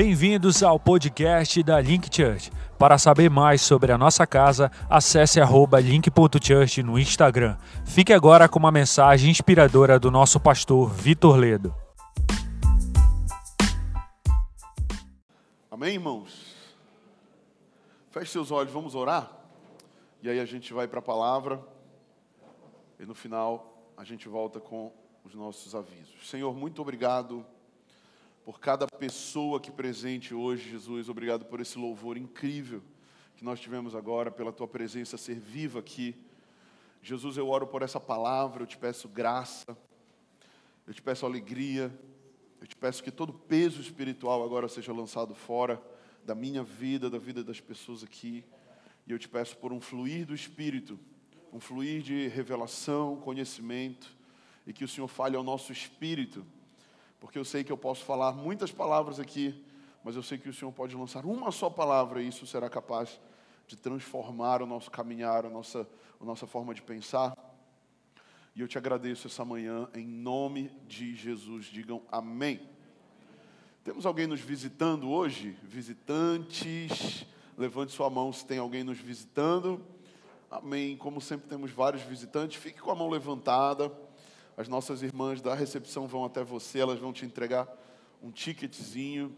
Bem-vindos ao podcast da Link Church. Para saber mais sobre a nossa casa, acesse link.church no Instagram. Fique agora com uma mensagem inspiradora do nosso pastor Vitor Ledo. Amém, irmãos? Feche seus olhos, vamos orar? E aí a gente vai para a palavra. E no final a gente volta com os nossos avisos. Senhor, muito obrigado por cada pessoa que presente hoje, Jesus. Obrigado por esse louvor incrível que nós tivemos agora, pela tua presença ser viva aqui. Jesus, eu oro por essa palavra, eu te peço graça, eu te peço alegria, eu te peço que todo peso espiritual agora seja lançado fora da minha vida, da vida das pessoas aqui. E eu te peço por um fluir do Espírito, um fluir de revelação, conhecimento, e que o Senhor fale ao nosso espírito porque eu sei que eu posso falar muitas palavras aqui, mas eu sei que o Senhor pode lançar uma só palavra e isso será capaz de transformar o nosso caminhar, a nossa, a nossa forma de pensar. E eu te agradeço essa manhã, em nome de Jesus. Digam amém. Temos alguém nos visitando hoje? Visitantes, levante sua mão se tem alguém nos visitando. Amém. Como sempre temos vários visitantes, fique com a mão levantada. As nossas irmãs da recepção vão até você, elas vão te entregar um ticketzinho.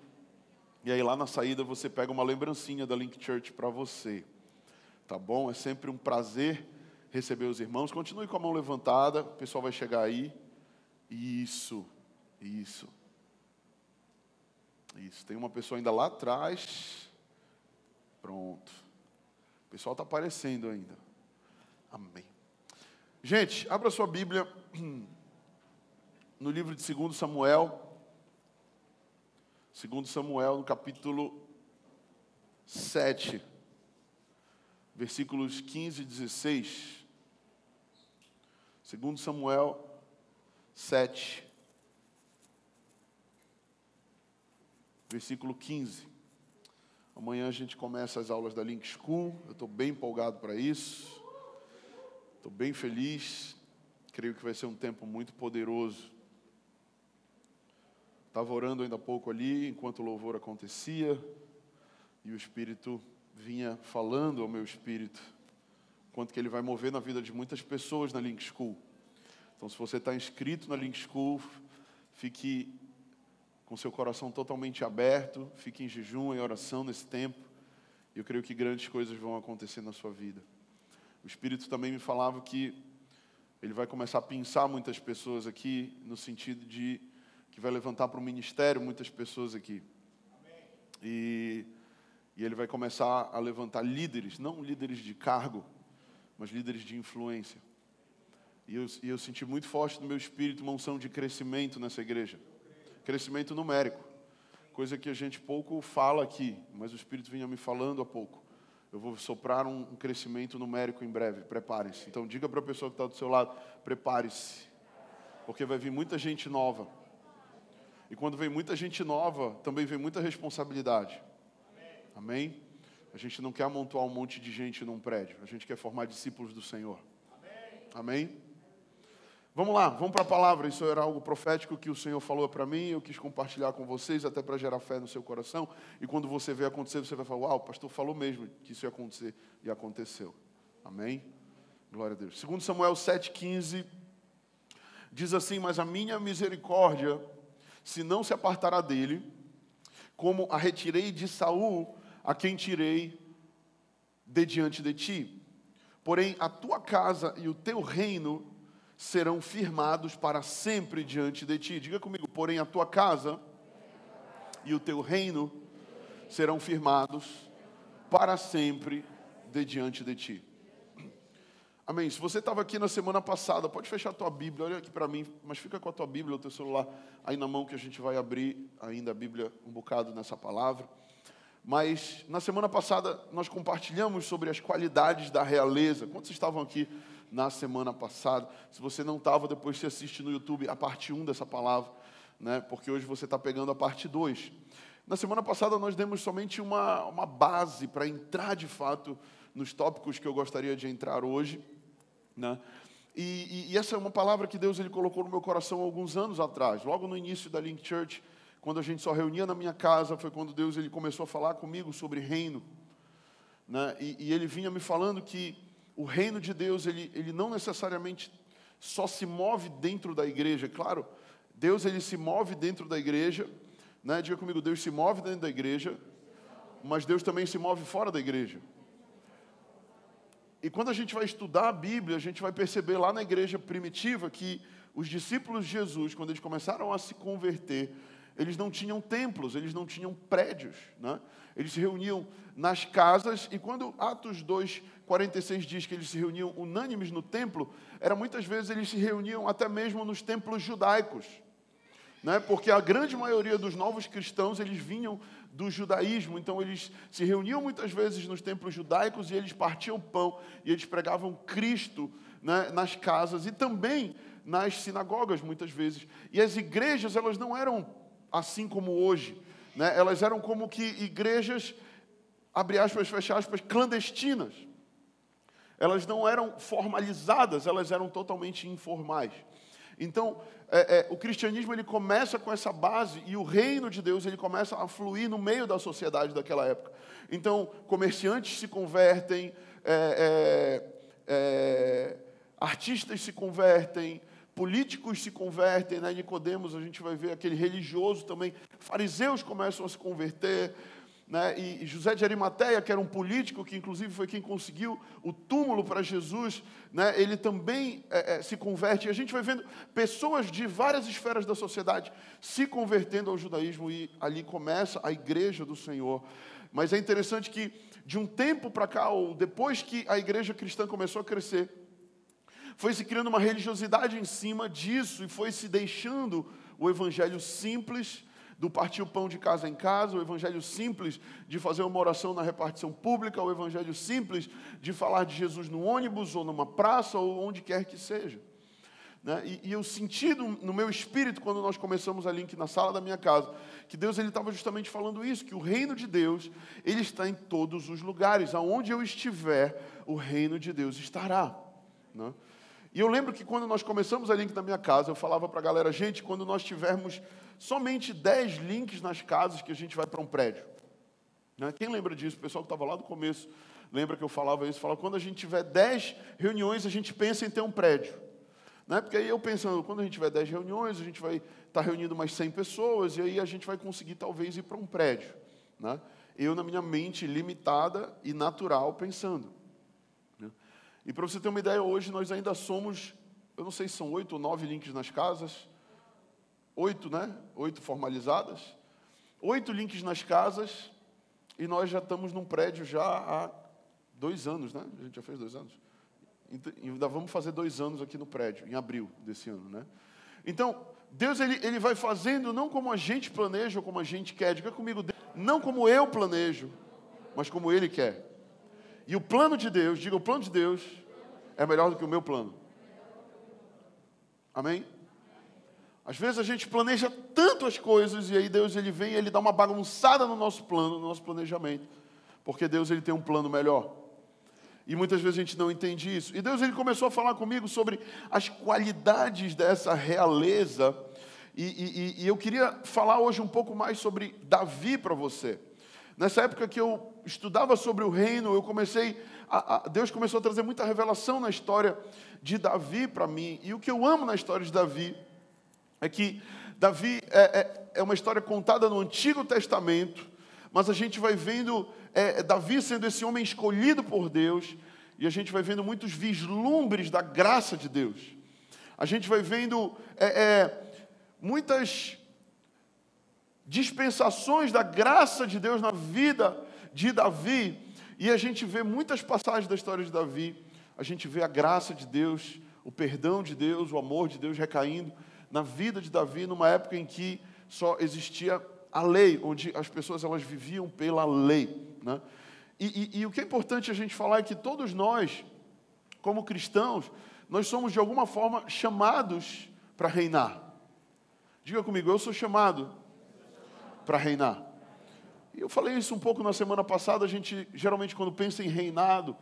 E aí lá na saída você pega uma lembrancinha da Link Church para você. Tá bom? É sempre um prazer receber os irmãos. Continue com a mão levantada, o pessoal vai chegar aí. Isso, isso. Isso, tem uma pessoa ainda lá atrás. Pronto. O pessoal está aparecendo ainda. Amém. Gente, abra sua Bíblia no livro de 2 Samuel. 2 Samuel, no capítulo 7, versículos 15 e 16. 2 Samuel 7, versículo 15. Amanhã a gente começa as aulas da Link School. Eu estou bem empolgado para isso. Estou bem feliz. Creio que vai ser um tempo muito poderoso. Estava orando ainda há pouco ali, enquanto o louvor acontecia, e o Espírito vinha falando ao meu espírito, quanto que ele vai mover na vida de muitas pessoas na Link School. Então, se você está inscrito na Link School, fique com seu coração totalmente aberto, fique em jejum, em oração nesse tempo. Eu creio que grandes coisas vão acontecer na sua vida. O Espírito também me falava que ele vai começar a pensar muitas pessoas aqui, no sentido de que vai levantar para o ministério muitas pessoas aqui. E, e ele vai começar a levantar líderes, não líderes de cargo, mas líderes de influência. E eu, e eu senti muito forte no meu espírito uma unção de crescimento nessa igreja. Crescimento numérico. Coisa que a gente pouco fala aqui, mas o Espírito vinha me falando há pouco. Eu vou soprar um, crescimento numérico em breve, preparem-se. Então diga para a pessoa que está do seu lado, prepare-se. Porque vai vir muita gente nova. E quando vem muita gente nova, também vem muita responsabilidade. Amém? A gente não quer amontoar um monte de gente num prédio. A gente quer formar discípulos do Senhor. Amém? Amém? Vamos lá, vamos para a palavra. Isso era algo profético que o Senhor falou para mim. Eu quis compartilhar com vocês, até para gerar fé no seu coração. E quando você vê acontecer, você vai falar: Uau, o pastor falou mesmo que isso ia acontecer. E aconteceu. Amém? Glória a Deus. Segundo Samuel 7,15 diz assim: Mas a minha misericórdia, se não se apartará dele, como a retirei de Saul, a quem tirei de diante de ti. Porém, a tua casa e o teu reino serão firmados para sempre diante de ti. Diga comigo, porém a tua casa e o teu reino serão firmados para sempre de diante de ti. Amém. Se você estava aqui na semana passada, pode fechar a tua Bíblia, olha aqui para mim, mas fica com a tua Bíblia, o teu celular aí na mão que a gente vai abrir ainda a Bíblia um bocado nessa palavra. Mas na semana passada nós compartilhamos sobre as qualidades da realeza. Quantos estavam aqui na semana passada. Se você não estava, depois você assiste no YouTube a parte 1 dessa palavra, né? porque hoje você está pegando a parte 2. Na semana passada nós demos somente uma, uma base para entrar de fato nos tópicos que eu gostaria de entrar hoje. Né? E, e, e, essa é uma palavra que Deus ele colocou no meu coração alguns anos atrás, logo no início da Link Church, quando a gente só reunia na minha casa, foi quando Deus ele começou a falar comigo sobre reino. Né? E, e ele vinha me falando que o reino de Deus, ele, ele não necessariamente só se move dentro da igreja. Claro, Deus ele se move dentro da igreja. Né? Diga comigo, Deus se move dentro da igreja, mas Deus também se move fora da igreja. E quando a gente vai estudar a Bíblia, a gente vai perceber lá na igreja primitiva que os discípulos de Jesus, quando eles começaram a se converter, eles não tinham templos, eles não tinham prédios, né? eles se reuniam nas casas, e quando Atos 2, 46 diz que eles se reuniam unânimes no templo, era muitas vezes eles se reuniam até mesmo nos templos judaicos, né? porque a grande maioria dos novos cristãos, eles vinham do judaísmo, então eles se reuniam muitas vezes nos templos judaicos e eles partiam pão e eles pregavam Cristo né, nas casas e também nas sinagogas muitas vezes. E as igrejas, elas não eram assim como hoje, né? elas eram como que igrejas, abre aspas, fecha aspas, clandestinas. Elas não eram formalizadas, elas eram totalmente informais. Então, é, é, o cristianismo ele começa com essa base e o reino de Deus ele começa a fluir no meio da sociedade daquela época. Então, comerciantes se convertem, é, é, é artistas se convertem, políticos se convertem, né? Nicodemos, a gente vai ver aquele religioso também, fariseus começam a se converter, né? E José de Arimateia, que era um político, que inclusive foi quem conseguiu o túmulo para Jesus, né? ele também é, é, se converte. E a gente vai vendo pessoas de várias esferas da sociedade se convertendo ao judaísmo, e ali começa a igreja do Senhor. Mas é interessante que, de um tempo para cá, ou depois que a igreja cristã começou a crescer, foi se criando uma religiosidade em cima disso e foi se deixando o evangelho simples do partir o pão de casa em casa, o evangelho simples de fazer uma oração na repartição pública, o evangelho simples de falar de Jesus no ônibus ou numa praça ou onde quer que seja. Né? E, e, eu senti no, no, meu espírito, quando nós começamos a link na sala da minha casa, que Deus estava justamente falando isso, que o reino de Deus ele está em todos os lugares, aonde eu estiver, o reino de Deus estará. Né? E eu lembro que quando nós começamos a link na minha casa, eu falava para a galera, gente, quando nós tivermos somente 10 links nas casas que a gente vai para um prédio. Né? Quem lembra disso? O pessoal que estava lá do começo lembra que eu falava isso? Falava, quando a gente tiver 10 reuniões, a gente pensa em ter um prédio. Né? Porque aí eu pensando, quando a gente tiver 10 reuniões, a gente vai estar tá reunindo mais 100 pessoas, e aí a gente vai conseguir talvez ir para um prédio. Né? Eu, na minha mente limitada e natural, pensando. E para você ter uma ideia, hoje nós ainda somos, eu não sei se são oito ou nove links nas casas, oito, né? Oito formalizadas, oito links nas casas, e nós já estamos num prédio já há dois anos, né? A gente já fez dois anos. Ainda vamos fazer dois anos aqui no prédio, em abril desse ano, né? Então, Deus ele, ele vai fazendo não como a gente planeja ou como a gente quer, diga comigo, não como eu planejo, mas como Ele quer. E o plano de Deus, diga, o plano de Deus é melhor do que o meu plano. Amém? Às vezes a gente planeja tanto as coisas e aí Deus ele vem e ele dá uma bagunçada no nosso plano, no nosso planejamento. Porque Deus ele tem um plano melhor. E muitas vezes a gente não entende isso. E Deus ele começou a falar comigo sobre as qualidades dessa realeza. E, e, e eu queria falar hoje um pouco mais sobre Davi para você. Nessa época que eu estudava sobre o reino, eu comecei, a, a, Deus começou a trazer muita revelação na história de Davi para mim. E o que eu amo na história de Davi é que Davi é, é, é uma história contada no Antigo Testamento, mas a gente vai vendo é, Davi sendo esse homem escolhido por Deus, e a gente vai vendo muitos vislumbres da graça de Deus. A gente vai vendo é, é, muitas dispensações da graça de Deus na vida de Davi, e a gente vê muitas passagens da história de Davi, a gente vê a graça de Deus, o perdão de Deus, o amor de Deus recaindo na vida de Davi numa época em que só existia a lei, onde as pessoas elas viviam pela lei. Né? E, e, e o que é importante a gente falar é que todos nós, como cristãos, nós somos de alguma forma chamados para reinar. Diga comigo, eu sou chamado para reinar. E eu falei isso um pouco na semana passada. A gente, geralmente, quando pensa em reinado,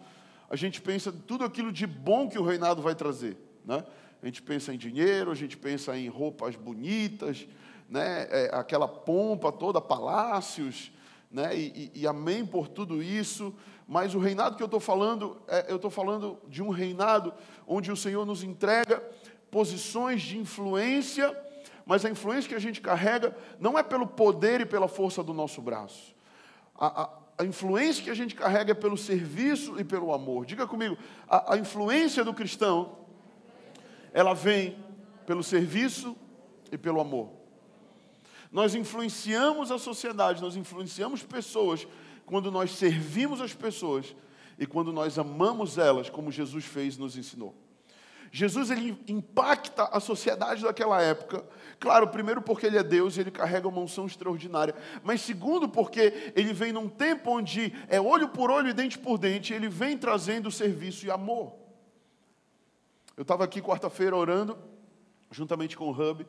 a gente pensa em tudo aquilo de bom que o reinado vai trazer. Né? A gente pensa em dinheiro, a gente pensa em roupas bonitas, né, é, aquela pompa toda, palácios, né, e, e, e amém por tudo isso, mas o reinado que eu estou falando, é, eu estou falando de um reinado onde o Senhor nos entrega posições de influência, mas a influência que a gente carrega não é pelo poder e pela força do nosso braço. A, a, a influência que a gente carrega é pelo serviço e pelo amor. Diga comigo, a, a influência do cristão, ela vem pelo serviço e pelo amor. Nós influenciamos a sociedade, nós influenciamos pessoas quando nós servimos as pessoas e quando nós amamos elas, como Jesus fez e nos ensinou. Jesus ele impacta a sociedade daquela época. Claro, primeiro porque ele é Deus e ele carrega uma unção extraordinária, mas segundo porque ele vem num tempo onde é olho por olho e dente por dente, ele vem trazendo serviço e amor. Eu estava aqui quarta-feira orando juntamente com o Hub,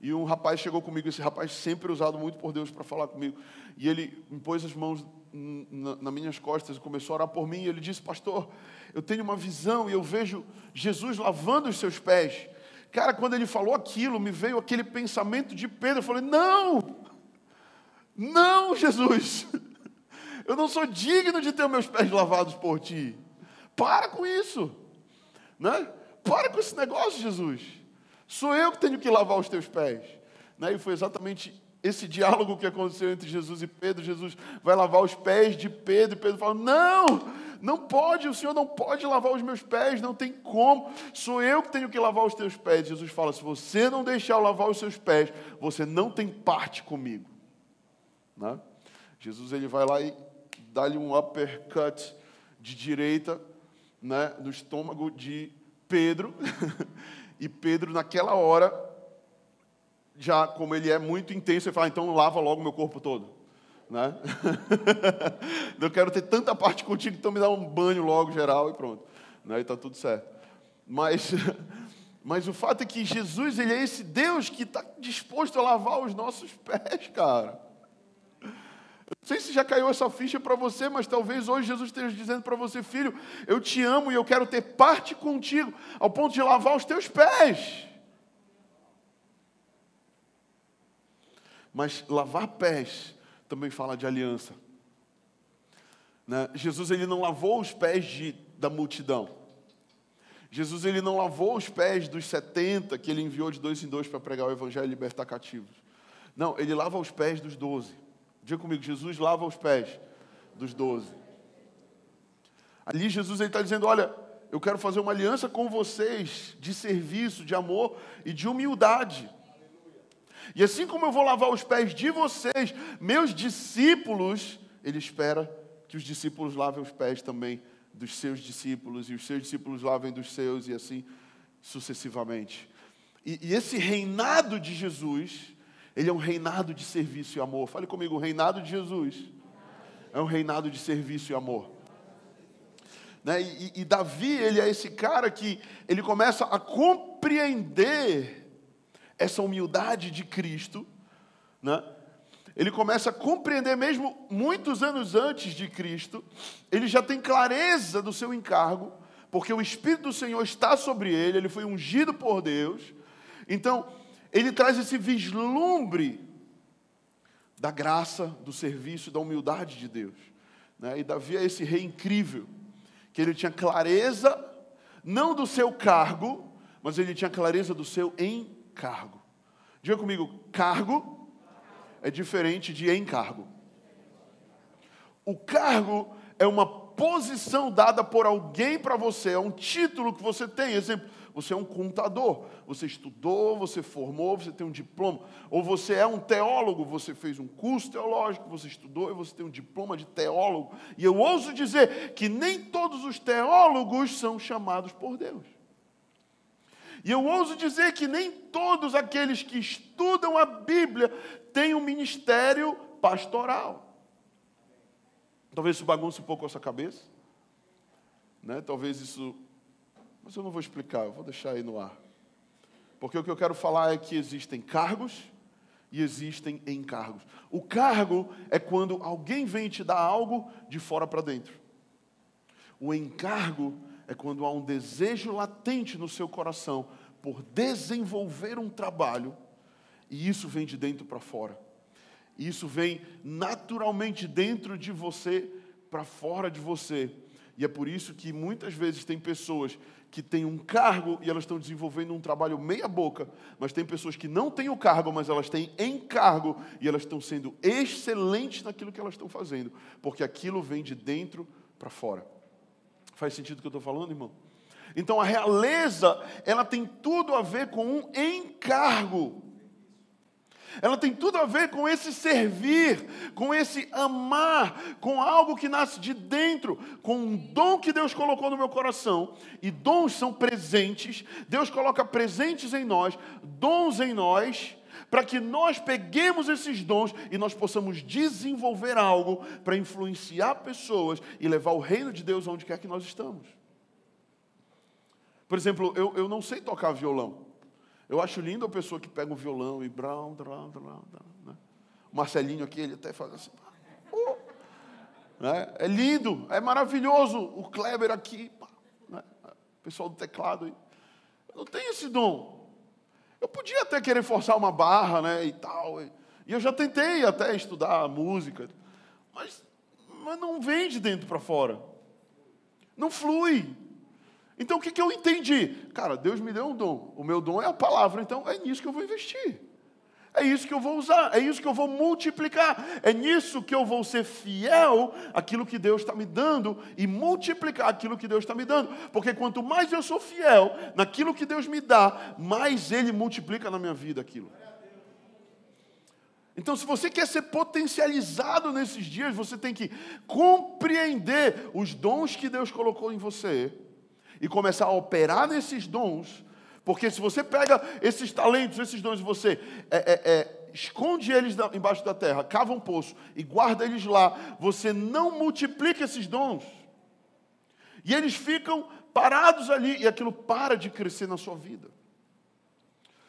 e um rapaz chegou comigo, esse rapaz sempre usado muito por Deus para falar comigo. E ele me pôs as mãos nas minhas costas e começou a orar por mim. E ele disse: Pastor, eu tenho uma visão e eu vejo Jesus lavando os seus pés. Cara, quando ele falou aquilo, me veio aquele pensamento de Pedro. Eu falei: Não, não, Jesus, eu não sou digno de ter meus pés lavados por ti. Para com isso, né? Para com esse negócio, Jesus. Sou eu que tenho que lavar os teus pés. Né? E foi exatamente esse diálogo que aconteceu entre Jesus e Pedro. Jesus vai lavar os pés de Pedro, e Pedro fala: Não, não pode, o Senhor não pode lavar os meus pés, não tem como. Sou eu que tenho que lavar os teus pés. Jesus fala: Se você não deixar eu lavar os seus pés, você não tem parte comigo. Né? Jesus ele vai lá e dá-lhe um uppercut de direita né, no estômago de Pedro. E Pedro, naquela hora, já como ele é muito intenso, ele fala: então lava logo meu corpo todo. Né? Eu quero ter tanta parte contigo, então me dá um banho logo geral e pronto. Né? E está tudo certo. Mas, mas o fato é que Jesus, ele é esse Deus que está disposto a lavar os nossos pés, cara. Não sei se já caiu essa ficha para você, mas talvez hoje Jesus esteja dizendo para você, filho, eu te amo e eu quero ter parte contigo, ao ponto de lavar os teus pés. Mas lavar pés também fala de aliança. Né? Jesus ele não lavou os pés de, da multidão. Jesus ele não lavou os pés dos 70 que ele enviou de dois em dois para pregar o evangelho e libertar cativos. Não, ele lava os pés dos doze. Diga comigo, Jesus lava os pés dos doze. Ali Jesus está dizendo: Olha, eu quero fazer uma aliança com vocês de serviço, de amor e de humildade. E assim como eu vou lavar os pés de vocês, meus discípulos, ele espera que os discípulos lavem os pés também dos seus discípulos, e os seus discípulos lavem dos seus, e assim sucessivamente. E, e esse reinado de Jesus ele é um reinado de serviço e amor. Fale comigo, o reinado de Jesus é um reinado de serviço e amor. Né? E, e, Davi, ele é esse cara que ele começa a compreender essa humildade de Cristo, né? Ele começa a compreender mesmo muitos anos antes de Cristo, ele já tem clareza do seu encargo, porque o Espírito do Senhor está sobre ele, ele foi ungido por Deus. Então, ele traz esse vislumbre da graça, do serviço, da humildade de Deus. Né? E Davi é esse rei incrível, que ele tinha clareza, não do seu cargo, mas ele tinha clareza do seu encargo. Diga comigo, cargo é diferente de encargo. O cargo é uma posição dada por alguém para você, é um título que você tem. Exemplo, você é um contador, você estudou, você formou, você tem um diploma. Ou você é um teólogo, você fez um curso teológico, você estudou e você tem um diploma de teólogo. E eu ouso dizer que nem todos os teólogos são chamados por Deus. E eu ouso dizer que nem todos aqueles que estudam a Bíblia têm um ministério pastoral. Talvez isso bagunce um pouco a sua cabeça. Né? Talvez isso mas eu não vou explicar, eu vou deixar aí no ar. Porque o que eu quero falar é que existem cargos e existem encargos. O cargo é quando alguém vem te dar algo de fora para dentro. O encargo é quando há um desejo latente no seu coração por desenvolver um trabalho E isso vem de dentro para fora. Isso vem naturalmente dentro de você para fora de você. E é por isso que muitas vezes tem pessoas que têm um cargo e elas estão desenvolvendo um trabalho meia boca, mas tem pessoas que não têm o cargo, mas elas têm encargo e elas estão sendo excelentes naquilo que elas estão fazendo, porque aquilo vem de dentro para fora. Faz sentido o que eu estou falando, irmão? Então a realeza, ela tem tudo a ver com um encargo. Ela tem tudo a ver com esse servir, com esse amar, com algo que nasce de dentro, com um dom que Deus colocou no meu coração. E dons são presentes, Deus coloca presentes em nós, dons em nós, para que nós peguemos esses dons e nós possamos desenvolver algo para influenciar pessoas e levar o reino de Deus onde quer que nós estamos. Por exemplo, eu, eu não sei tocar violão. Eu acho lindo a pessoa que pega um violão e brown, brown, brown, né? O Marcelinho aqui, ele até faz assim. Oh, né? É lindo, é maravilhoso. O Kleber aqui, né? o pessoal do teclado. Aí. Eu não tenho esse dom. Eu podia até querer forçar uma barra né, e tal. E eu já tentei até estudar música. Mas, mas não vem de dentro para fora. Não flui. Então o que, que eu entendi? Cara, Deus me deu um dom. O meu dom é a palavra, então é nisso que eu vou investir. É isso que eu vou usar, é isso que eu vou multiplicar, é nisso que eu vou ser fiel àquilo que Deus está me dando e multiplicar aquilo que Deus está me dando. Porque quanto mais eu sou fiel naquilo que Deus me dá, mais Ele multiplica na minha vida aquilo. Então, se você quer ser potencializado nesses dias, você tem que compreender os dons que Deus colocou em você e começar a operar nesses dons, porque se você pega esses talentos, esses dons, e você é, é, é, esconde eles embaixo da terra, cava um poço e guarda eles lá, você não multiplica esses dons. E eles ficam parados ali e aquilo para de crescer na sua vida.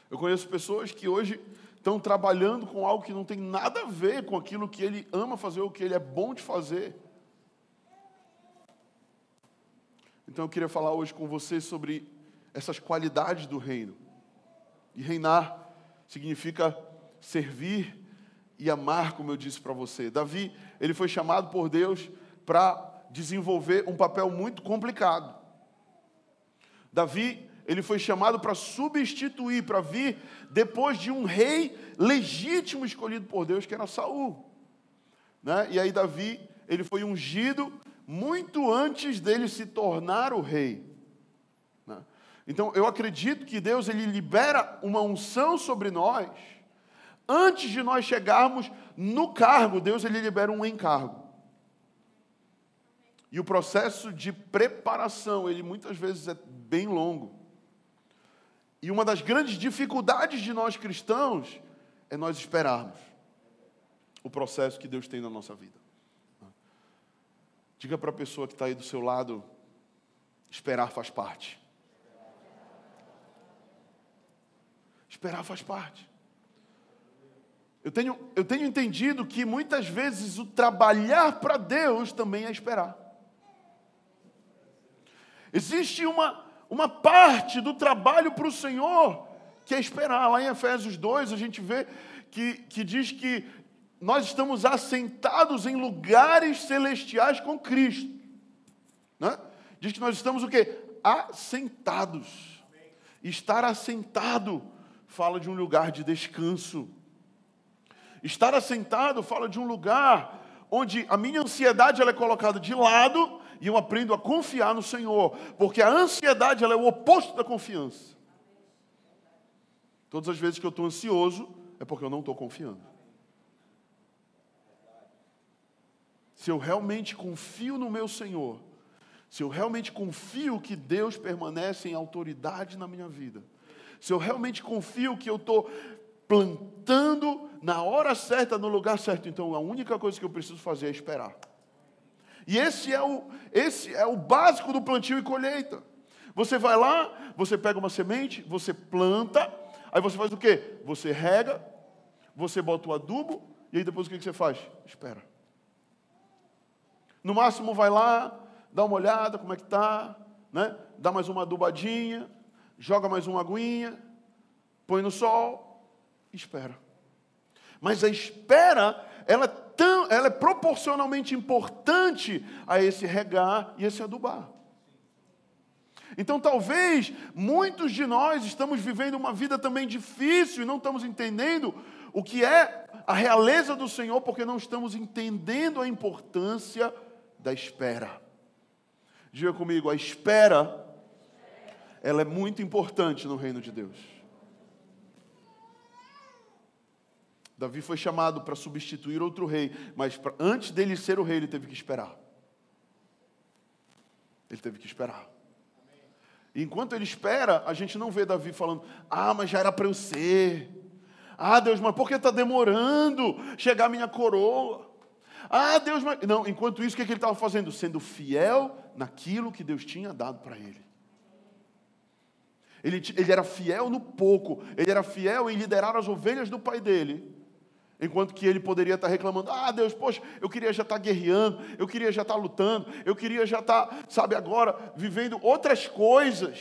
Eu conheço pessoas que hoje estão trabalhando com algo que não tem nada a ver com aquilo que ele ama fazer ou que ele é bom de fazer. Então eu queria falar hoje com você sobre essas qualidades do reino. E reinar significa servir e amar, como eu disse para você. Davi, ele foi chamado por Deus para desenvolver um papel muito complicado. Davi, ele foi chamado para substituir, para vir depois de um rei legítimo escolhido por Deus, que era Saul. Né? E aí Davi, ele foi ungido muito antes dele se tornar o rei. Né? Então, eu acredito que Deus ele libera uma unção sobre nós antes de nós chegarmos no cargo. Deus ele libera um encargo. E o processo de preparação, ele muitas vezes é bem longo. E uma das grandes dificuldades de nós cristãos é nós esperarmos o processo que Deus tem na nossa vida. Diga para a pessoa que está aí do seu lado: esperar faz parte. Esperar faz parte. Eu tenho, eu tenho entendido que muitas vezes o trabalhar para Deus também é esperar. Existe uma, uma parte do trabalho para o Senhor que é esperar. Lá em Efésios 2 a gente vê que, que diz que nós estamos assentados em lugares celestiais com Cristo. Né? Diz que nós estamos o quê? Assentados. Estar assentado fala de um lugar de descanso. Estar assentado fala de um lugar onde a minha ansiedade ela é colocada de lado e eu aprendo a confiar no Senhor, porque a ansiedade ela é o oposto da confiança. Todas as vezes que eu estou ansioso é porque eu não estou confiando. Se eu realmente confio no meu Senhor, se eu realmente confio que Deus permanece em autoridade na minha vida, se eu realmente confio que eu estou plantando na hora certa, no lugar certo, então a única coisa que eu preciso fazer é esperar. E esse é o, esse é o básico do plantio e colheita. Você vai lá, você pega uma semente, você planta, aí você faz o quê? Você rega, você bota o adubo, e aí depois o que você faz? Espera. No máximo vai lá, dá uma olhada como é que está, né? dá mais uma adubadinha, joga mais uma aguinha, põe no sol, espera. Mas a espera, ela é, tão, ela é proporcionalmente importante a esse regar e esse adubar. Então, talvez muitos de nós estamos vivendo uma vida também difícil e não estamos entendendo o que é a realeza do Senhor, porque não estamos entendendo a importância da espera. Diga comigo, a espera, ela é muito importante no reino de Deus. Davi foi chamado para substituir outro rei, mas pra, antes dele ser o rei, ele teve que esperar. Ele teve que esperar. E enquanto ele espera, a gente não vê Davi falando: Ah, mas já era para eu ser. Ah, Deus, mas por que está demorando chegar a minha coroa? Ah, Deus, mas. Não, enquanto isso, o que, que ele estava fazendo? Sendo fiel naquilo que Deus tinha dado para ele. ele. Ele era fiel no pouco, ele era fiel em liderar as ovelhas do pai dele. Enquanto que ele poderia estar reclamando: Ah, Deus, poxa, eu queria já estar guerreando, eu queria já estar lutando, eu queria já estar, sabe, agora vivendo outras coisas.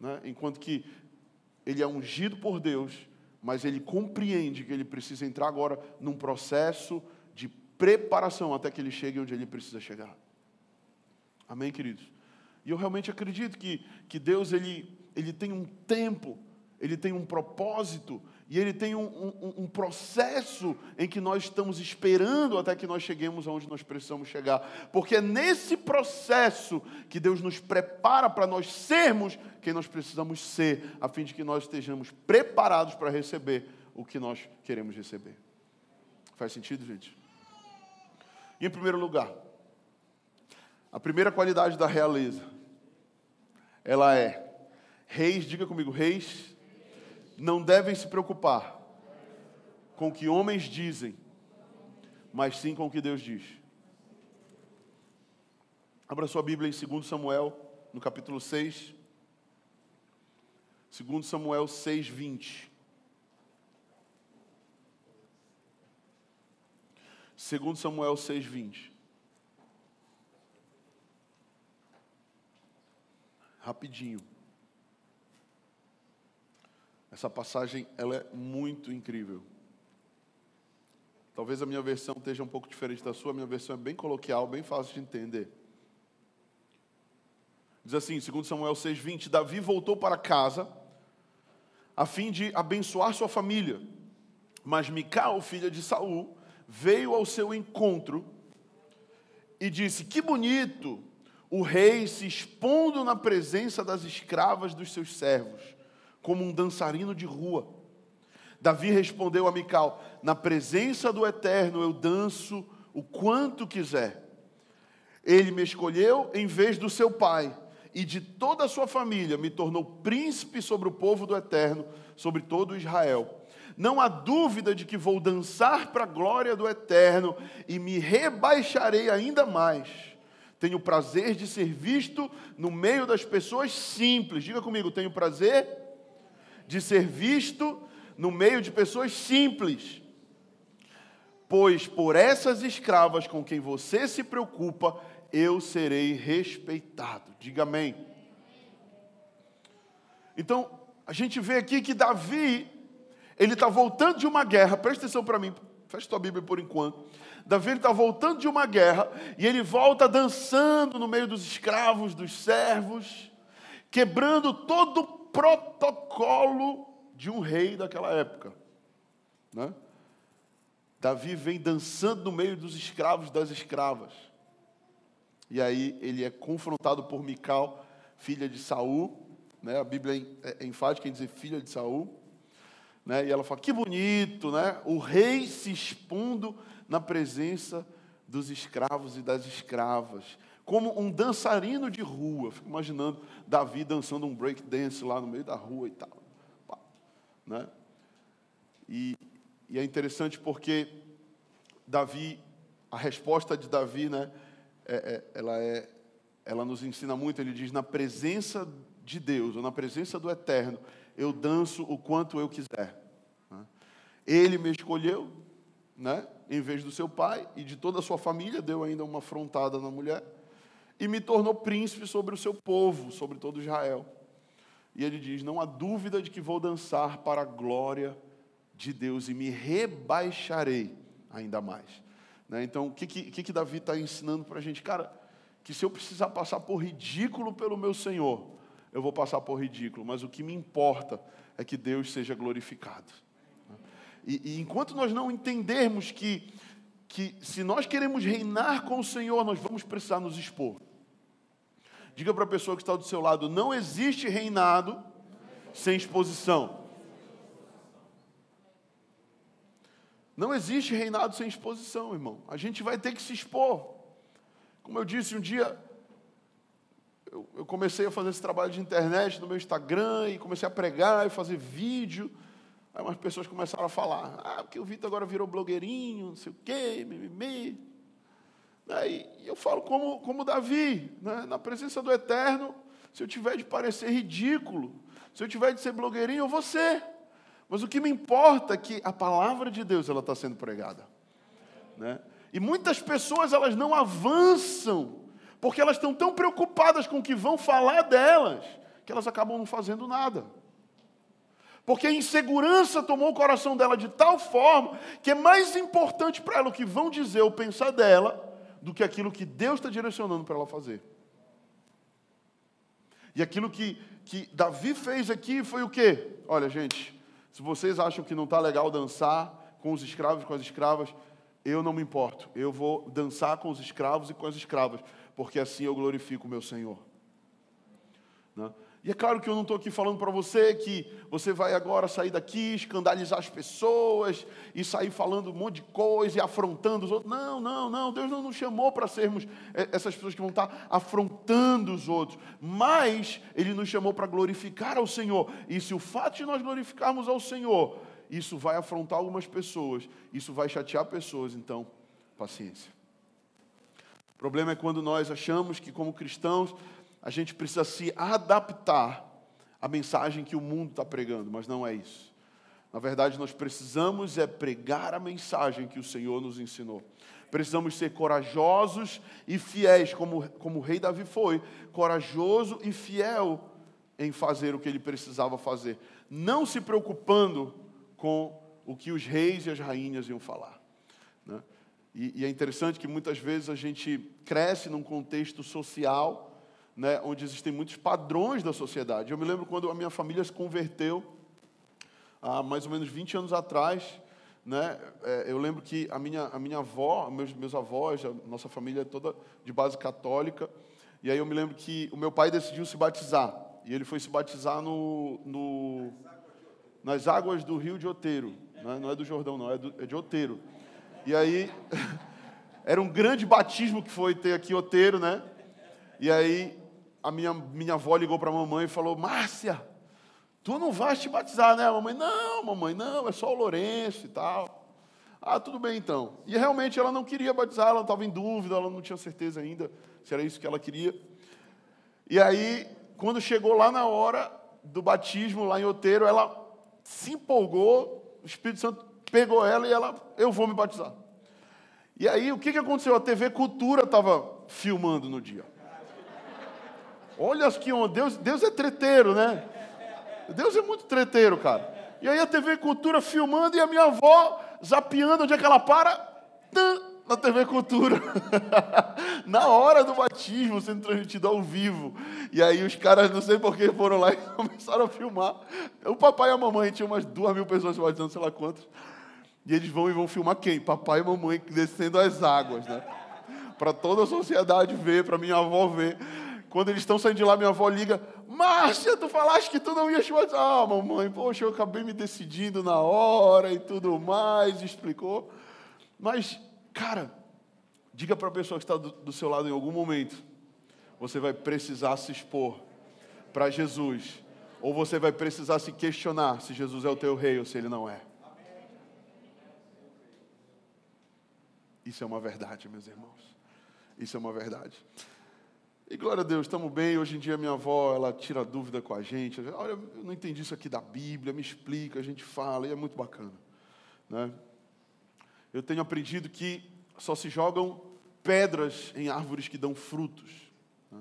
Né? Enquanto que ele é ungido por Deus, mas ele compreende que ele precisa entrar agora num processo preparação até que ele chegue onde ele precisa chegar. Amém, queridos? E eu realmente acredito que, que Deus ele, ele tem um tempo, ele tem um propósito e ele tem um, um, um, processo em que nós estamos esperando até que nós cheguemos aonde nós precisamos chegar. Porque é nesse processo que Deus nos prepara para nós sermos quem nós precisamos ser, a fim de que nós estejamos preparados para receber o que nós queremos receber. Faz sentido, gente? Em primeiro lugar, a primeira qualidade da realeza, ela é reis, diga comigo, reis não devem se preocupar com o que homens dizem, mas sim com o que Deus diz. Abra sua Bíblia em 2 Samuel, no capítulo 6. 2 Samuel 6, 20. 2 Samuel 6, 20. Rapidinho. Essa passagem ela é muito incrível. Talvez a minha versão esteja um pouco diferente da sua, a minha versão é bem coloquial, bem fácil de entender. Diz assim, segundo Samuel 6:20, Davi voltou para casa a fim de abençoar sua família. Mas Mical, filha de Saul, veio ao seu encontro e disse: "Que bonito o rei se expondo na presença das escravas dos seus servos." como um dançarino de rua. Davi respondeu a Mical: Na presença do Eterno eu danço o quanto quiser. Ele me escolheu em vez do seu pai, e de toda a sua família me tornou príncipe sobre o povo do Eterno, sobre todo Israel. Não há dúvida de que vou dançar para a glória do Eterno e me rebaixarei ainda mais. Tenho prazer de ser visto no meio das pessoas simples. Diga comigo, tenho prazer de ser visto no meio de pessoas simples. Pois por essas escravas com quem você se preocupa, eu serei respeitado. Diga amém. Então, a gente vê aqui que Davi, ele está voltando de uma guerra, presta atenção para mim, fecha tua Bíblia por enquanto. Davi está voltando de uma guerra e ele volta dançando no meio dos escravos, dos servos, quebrando todo protocolo de um rei daquela época. Né? Davi vem dançando no meio dos escravos das escravas. E aí ele é confrontado por Mical, filha de Saul. Né? A Bíblia é, é enfática em dizer filha de Saul. Né? E ela fala: que bonito, né? O rei se expondo na presença dos escravos e das escravas como um dançarino de rua. Fico imaginando Davi dançando um break dance lá no meio da rua e tal. Né? E, e é interessante porque Davi, a resposta de Davi, né, é, é, ela, é, ela nos ensina muito. Ele diz: na presença de Deus, ou na presença do Eterno, eu danço o quanto eu quiser. Né? Ele me escolheu, né, em vez do seu pai e de toda a sua família, deu ainda uma afrontada na mulher e me tornou príncipe sobre o seu povo, sobre todo Israel. E ele diz: Não há dúvida de que vou dançar para a glória de Deus e me rebaixarei ainda mais. Né? Então, o que, que, que Davi está ensinando para a gente? Cara, que se eu precisar passar por ridículo pelo meu Senhor, eu vou passar por ridículo, mas o que me importa é que Deus seja glorificado. E, e enquanto nós não entendermos que, que se nós queremos reinar com o Senhor, nós vamos precisar nos expor. Diga para a pessoa que está do seu lado: não existe reinado sem exposição. Não existe reinado sem exposição, irmão. A gente vai ter que se expor. Como eu disse, um dia eu, eu, comecei a fazer esse trabalho de internet no meu Instagram e comecei a pregar e fazer vídeo. Aí umas pessoas começaram a falar: ah, porque o Vitor agora virou blogueirinho, não sei o quê, mimimi. Aí eu falo como, como Davi, né? na presença do Eterno, se eu tiver de parecer ridículo, se eu tiver de ser blogueirinho, eu vou ser. Mas o que me importa é que a palavra de Deus ela está sendo pregada. Né? E muitas pessoas elas não avançam, porque elas estão tão preocupadas com o que vão falar delas, que elas acabam não fazendo nada. Porque a insegurança tomou o coração dela de tal forma que é mais importante para ela o que vão dizer ou pensar dela do que aquilo que Deus está direcionando para ela fazer. E aquilo que, que Davi fez aqui foi o quê? Olha, gente, se vocês acham que não está legal dançar com os escravos com as escravas, eu não me importo. Eu vou dançar com os escravos e com as escravas, porque assim eu glorifico o meu Senhor. Né? E é claro que eu não estou aqui falando para você que você vai agora sair daqui, escandalizar as pessoas e sair falando um monte de coisa e afrontando os outros. Não, não, não. Deus não nos chamou para sermos é, essas pessoas que vão estar afrontando os outros. Mas Ele nos chamou para glorificar ao Senhor. E se o fato de nós glorificarmos ao Senhor, isso vai afrontar algumas pessoas, isso vai chatear pessoas, então, paciência. O problema é quando nós achamos que, como cristãos, a gente precisa se adaptar à mensagem que o mundo está pregando, mas não é isso. Na verdade, nós precisamos é pregar a mensagem que o Senhor nos ensinou. Precisamos ser corajosos e fiéis, como, como o rei Davi foi, corajoso e fiel em fazer o que ele precisava fazer, não se preocupando com o que os reis e as rainhas iam falar. Né? E, e é interessante que muitas vezes a gente cresce num contexto social né, onde existem muitos padrões da sociedade. Eu me lembro quando a minha família se converteu, há mais ou menos 20 anos atrás, né, é, eu lembro que a minha, a minha avó, meus, meus avós, a nossa família é toda de base católica, e aí eu me lembro que o meu pai decidiu se batizar, e ele foi se batizar no, no nas águas do rio de Oteiro, né, não é do Jordão não, é, do, é de Oteiro. E aí, era um grande batismo que foi ter aqui Oteiro, né? E aí a minha, minha avó ligou para a mamãe e falou: Márcia, tu não vais te batizar, né? A mamãe, não, mamãe, não, é só o Lourenço e tal. Ah, tudo bem então. E realmente ela não queria batizar, ela estava em dúvida, ela não tinha certeza ainda se era isso que ela queria. E aí, quando chegou lá na hora do batismo, lá em Oteiro, ela se empolgou, o Espírito Santo pegou ela e ela, eu vou me batizar. E aí, o que, que aconteceu? A TV Cultura estava filmando no dia. Olha que onda. Deus, Deus é treteiro, né? Deus é muito treteiro, cara. E aí a TV Cultura filmando e a minha avó zapeando onde é que ela para? Na TV Cultura. na hora do batismo, sendo transmitido ao vivo. E aí os caras, não sei por que, foram lá e começaram a filmar. O papai e a mamãe, tinha umas duas mil pessoas batizando, sei lá quantas. E eles vão e vão filmar quem? Papai e mamãe descendo as águas, né? Para toda a sociedade ver, para minha avó ver. Quando eles estão saindo de lá, minha avó liga: Márcia, tu falaste que tu não ia batizar. Ah, mamãe, poxa, eu acabei me decidindo na hora e tudo mais, explicou. Mas, cara, diga para a pessoa que está do, do seu lado em algum momento: você vai precisar se expor para Jesus, ou você vai precisar se questionar se Jesus é o teu rei ou se ele não é. Isso é uma verdade, meus irmãos. Isso é uma verdade. E glória a Deus, estamos bem. Hoje em dia minha avó, ela tira dúvida com a gente. Olha, eu não entendi isso aqui da Bíblia, me explica, a gente fala, e é muito bacana. Né? Eu tenho aprendido que só se jogam pedras em árvores que dão frutos. Né?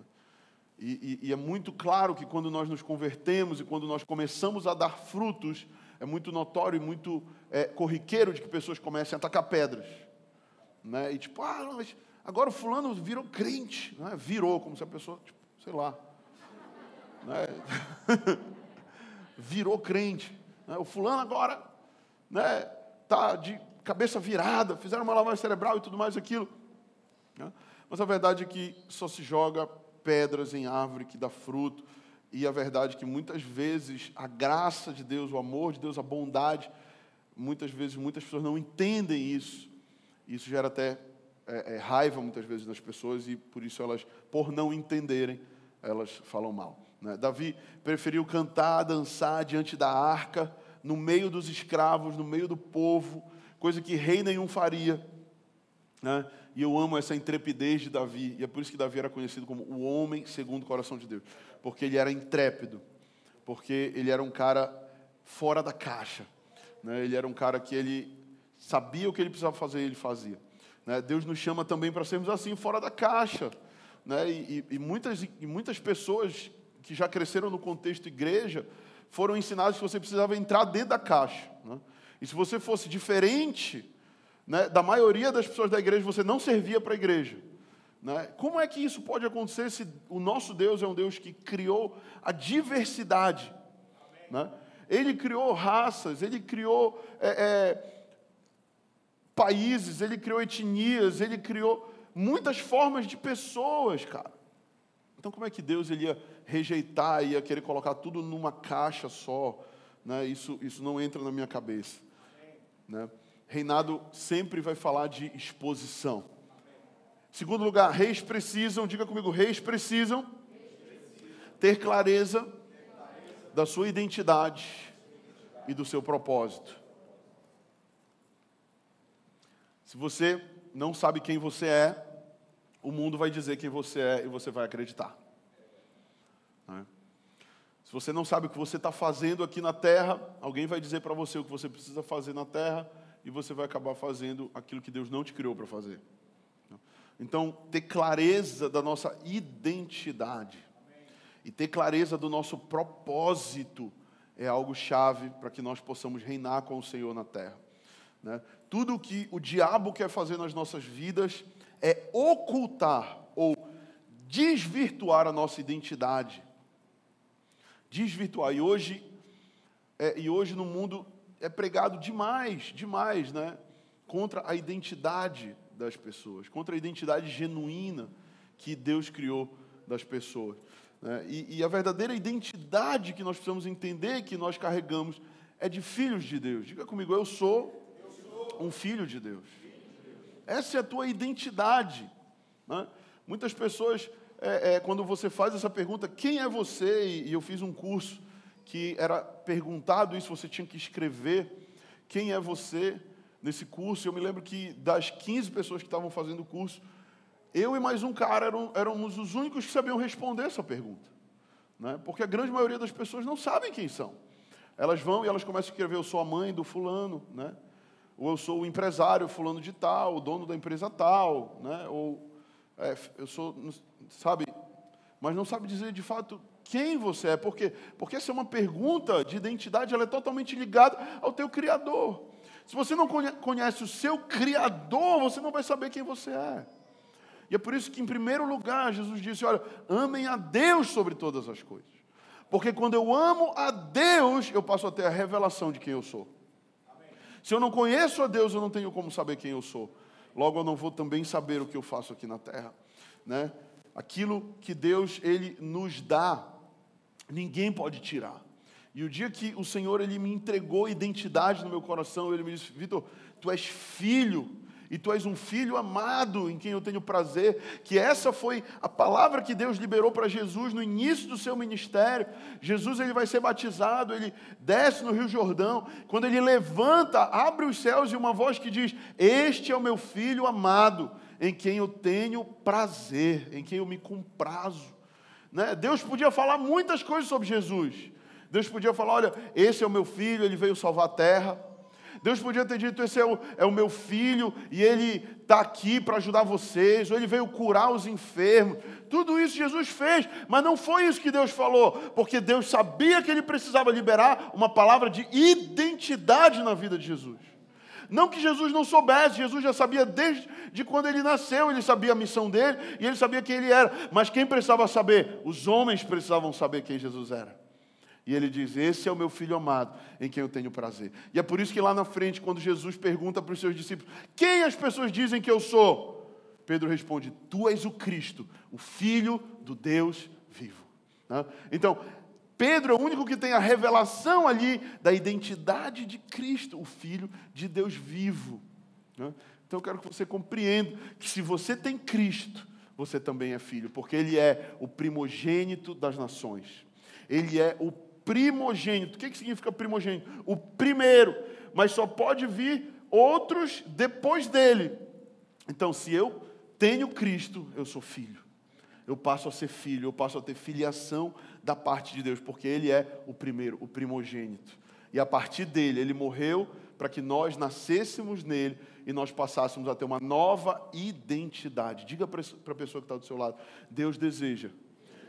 E, e, e, é muito claro que quando nós nos convertemos e quando nós começamos a dar frutos, é muito notório e muito é, corriqueiro de que pessoas comecem a atacar pedras. Né? E tipo, ah, mas agora o fulano virou crente. Né? Virou, como se a pessoa, tipo, sei lá. Né? virou crente. Né? O fulano agora né, tá de cabeça virada, fizeram uma lavagem cerebral e tudo mais aquilo. Né? Mas a verdade é que só se joga pedras em árvore que dá fruto. E a verdade é que muitas vezes a graça de Deus, o amor de Deus, a bondade, muitas vezes muitas pessoas não entendem isso. Isso gera até é, é, raiva muitas vezes das pessoas e por isso elas, por não entenderem, elas falam mal. Né? Davi preferiu cantar, dançar diante da arca, no meio dos escravos, no meio do povo, coisa que rei nenhum faria. Né? E eu amo essa intrepidez de Davi, e é por isso que Davi era conhecido como o homem segundo o coração de Deus, porque ele era intrépido, porque ele era um cara fora da caixa, né? ele era um cara que ele sabia o que ele precisava fazer ele fazia. Né? Deus nos chama também para sermos assim, fora da caixa. Né? E, e, e, muitas, e muitas pessoas que já cresceram no contexto igreja foram ensinadas que você precisava entrar dentro da caixa. Né? E se você fosse diferente né, da maioria das pessoas da igreja, você não servia para a igreja. Né? Como é que isso pode acontecer se o nosso Deus é um Deus que criou a diversidade? Né? Ele criou raças, ele criou é, é, países, ele criou etnias, ele criou muitas formas de pessoas, cara. Então, como é que Deus ele ia rejeitar, ia querer colocar tudo numa caixa só? Né? Isso, isso não entra na minha cabeça. Né? Reinado sempre vai falar de exposição. Segundo lugar, reis precisam, diga comigo, reis precisam ter clareza da sua identidade e do seu propósito. Se você não sabe quem você é, o mundo vai dizer quem você é e você vai acreditar. Né? Se você não sabe o que você está fazendo aqui na terra, alguém vai dizer para você o que você precisa fazer na terra e você vai acabar fazendo aquilo que Deus não te criou para fazer. Então, ter clareza da nossa identidade e ter clareza do nosso propósito é algo chave para que nós possamos reinar com o Senhor na terra. Né? Tudo o que o diabo quer fazer nas nossas vidas é ocultar ou desvirtuar a nossa identidade. Desvirtuar. E hoje, é, e hoje no mundo é pregado demais, demais, né? Contra a identidade das pessoas, contra a identidade genuína que Deus criou das pessoas. Né? E, e a verdadeira identidade que nós precisamos entender que nós carregamos é de filhos de Deus. Diga comigo, eu sou, um filho de Deus. Essa é a tua identidade. Né? Muitas pessoas, é, é, quando você faz essa pergunta, quem é você? E, e eu fiz um curso que era perguntado isso, você tinha que escrever quem é você nesse curso. Eu me lembro que das 15 pessoas que estavam fazendo o curso, eu e mais um cara eram, éramos os únicos que sabiam responder essa pergunta. Né? Porque a grande maioria das pessoas não sabem quem são. Elas vão e elas começam a escrever, eu sou a mãe do fulano, né? Ou eu sou o empresário fulano de tal, o dono da empresa tal, né? ou é, eu sou, sabe, mas não sabe dizer de fato quem você é. Por quê? Porque essa é uma pergunta de identidade, ela é totalmente ligada ao teu Criador. Se você não conhece o seu Criador, você não vai saber quem você é. E é por isso que, em primeiro lugar, Jesus disse: Olha, amem a Deus sobre todas as coisas. Porque quando eu amo a Deus, eu passo a ter a revelação de quem eu sou. Se eu não conheço a Deus, eu não tenho como saber quem eu sou. Logo, eu não vou também saber o que eu faço aqui na terra. Né? Aquilo que Deus ele nos dá, ninguém pode tirar. E o dia que o Senhor ele me entregou identidade no meu coração, ele me disse: Vitor, tu és filho, e tu és um filho amado em quem eu tenho prazer. Que essa foi a palavra que Deus liberou para Jesus no início do seu ministério. Jesus ele vai ser batizado, ele desce no Rio Jordão. Quando ele levanta, abre os céus e uma voz que diz: Este é o meu filho amado, em quem eu tenho prazer, em quem eu me comprazo. Né? Deus podia falar muitas coisas sobre Jesus. Deus podia falar: olha, esse é o meu filho, ele veio salvar a terra. Deus podia ter dito: esse é o, é o meu filho e ele está aqui para ajudar vocês, ou ele veio curar os enfermos. Tudo isso Jesus fez, mas não foi isso que Deus falou, porque Deus sabia que ele precisava liberar uma palavra de identidade na vida de Jesus. Não que Jesus não soubesse, Jesus já sabia desde de quando ele nasceu, ele sabia a missão dele e ele sabia quem ele era. Mas quem precisava saber? Os homens precisavam saber quem Jesus era. E ele diz: Esse é o meu filho amado, em quem eu tenho prazer. E é por isso que lá na frente, quando Jesus pergunta para os seus discípulos: Quem as pessoas dizem que eu sou? Pedro responde: Tu és o Cristo, o Filho do Deus vivo. Né? Então, Pedro é o único que tem a revelação ali da identidade de Cristo, o Filho de Deus vivo. Né? Então eu quero que você compreenda que se você tem Cristo, você também é filho, porque Ele é o primogênito das nações. Ele é o primogênito. O que significa primogênito? O primeiro, mas só pode vir outros depois dele. Então, se eu tenho Cristo, eu sou filho. Eu passo a ser filho, eu passo a ter filiação da parte de Deus, porque Ele é o primeiro, o primogênito. E a partir dele, Ele morreu para que nós nascêssemos nele e nós passássemos a ter uma nova identidade. Diga para a pessoa que está do seu lado: Deus deseja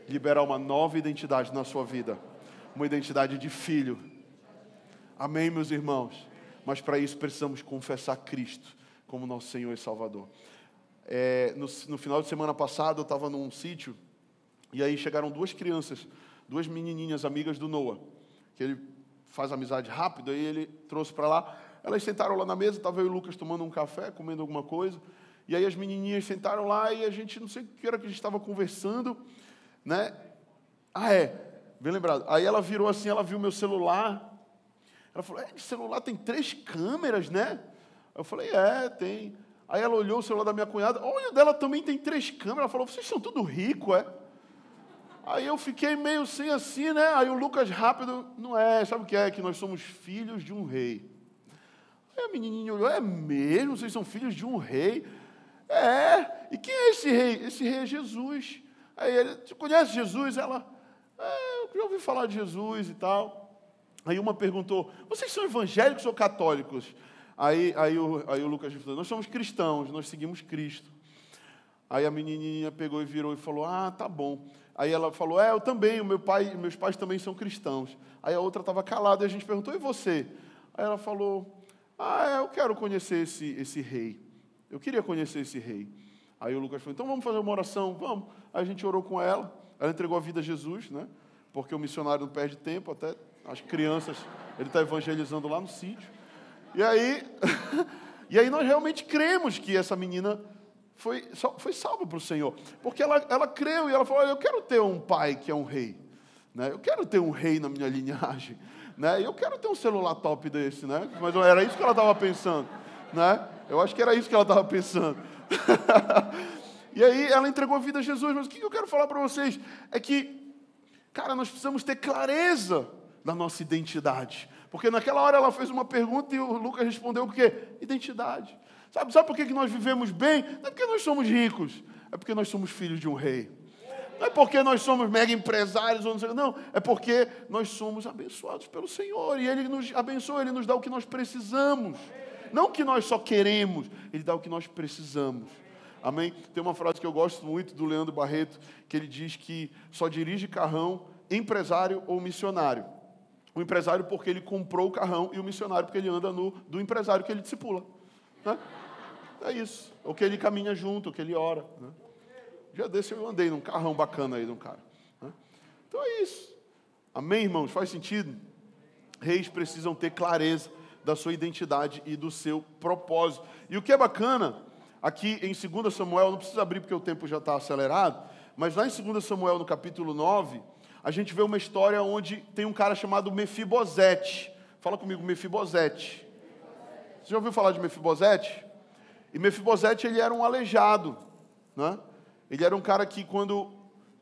liberar uma nova identidade na sua vida, uma identidade de filho. Amém, meus irmãos? Mas para isso precisamos confessar Cristo como nosso Senhor e Salvador. É, no, no final de semana passada eu estava num sítio e aí chegaram duas crianças, duas menininhas amigas do Noah, que ele faz amizade rápido, aí ele trouxe para lá. Elas sentaram lá na mesa, estava eu e o Lucas tomando um café, comendo alguma coisa. E aí as menininhas sentaram lá e a gente, não sei o que era que a gente estava conversando, né? Ah, é, bem lembrado. Aí ela virou assim, ela viu meu celular. Ela falou, é, esse celular tem três câmeras, né? Eu falei, é, tem. Aí ela olhou o celular da minha cunhada, olha, o dela também tem três câmeras. Ela falou, vocês são tudo rico, é? Aí eu fiquei meio sem assim, né? Aí o Lucas rápido, não é, sabe o que é? Que nós somos filhos de um rei. Aí a menininha olhou, é mesmo? Vocês são filhos de um rei? É, e quem é esse rei? Esse rei é Jesus. Aí ele, você conhece Jesus? Ela, é, já ouvi falar de Jesus e tal. Aí uma perguntou, vocês são evangélicos ou católicos? Aí, aí, o, aí o Lucas falou, nós somos cristãos, nós seguimos Cristo. Aí a menininha pegou e virou e falou, ah, tá bom. Aí ela falou: É, eu também, o meu pai, meus pais também são cristãos. Aí a outra estava calada e a gente perguntou: E você? Aí ela falou: Ah, é, eu quero conhecer esse, esse rei. Eu queria conhecer esse rei. Aí o Lucas falou: Então vamos fazer uma oração? Vamos. Aí a gente orou com ela. Ela entregou a vida a Jesus, né? Porque o missionário não perde tempo, até as crianças, ele está evangelizando lá no sítio. E aí, e aí nós realmente cremos que essa menina foi, foi salva para o Senhor. Porque ela, ela creu e ela falou: Eu quero ter um pai que é um rei. Né? Eu quero ter um rei na minha linhagem. Né? Eu quero ter um celular top desse. Né? Mas era isso que ela estava pensando. Né? Eu acho que era isso que ela estava pensando. e aí ela entregou a vida a Jesus. Mas o que eu quero falar para vocês é que, cara, nós precisamos ter clareza da nossa identidade. Porque naquela hora ela fez uma pergunta e o Lucas respondeu o quê? Identidade. Sabe, sabe por que nós vivemos bem? Não é porque nós somos ricos, é porque nós somos filhos de um rei. Não é porque nós somos mega empresários, ou não, sei, não, é porque nós somos abençoados pelo Senhor e Ele nos abençoa, Ele nos dá o que nós precisamos. Não o que nós só queremos, Ele dá o que nós precisamos. Amém? Tem uma frase que eu gosto muito do Leandro Barreto, que ele diz que só dirige carrão empresário ou missionário. O empresário porque ele comprou o carrão e o missionário porque ele anda no do empresário que ele discipula. Né? É isso. O que ele caminha junto, o que ele ora. Né? Já desse eu andei num carrão bacana aí de um cara. Né? Então é isso. Amém, irmãos? Faz sentido? Reis precisam ter clareza da sua identidade e do seu propósito. E o que é bacana, aqui em 2 Samuel, não precisa abrir porque o tempo já está acelerado, mas lá em 2 Samuel, no capítulo 9, a gente vê uma história onde tem um cara chamado Mefibosete. Fala comigo, Mefibosete. Você já ouviu falar de Mefibosete? E Mefibosete ele era um aleijado, né? Ele era um cara que quando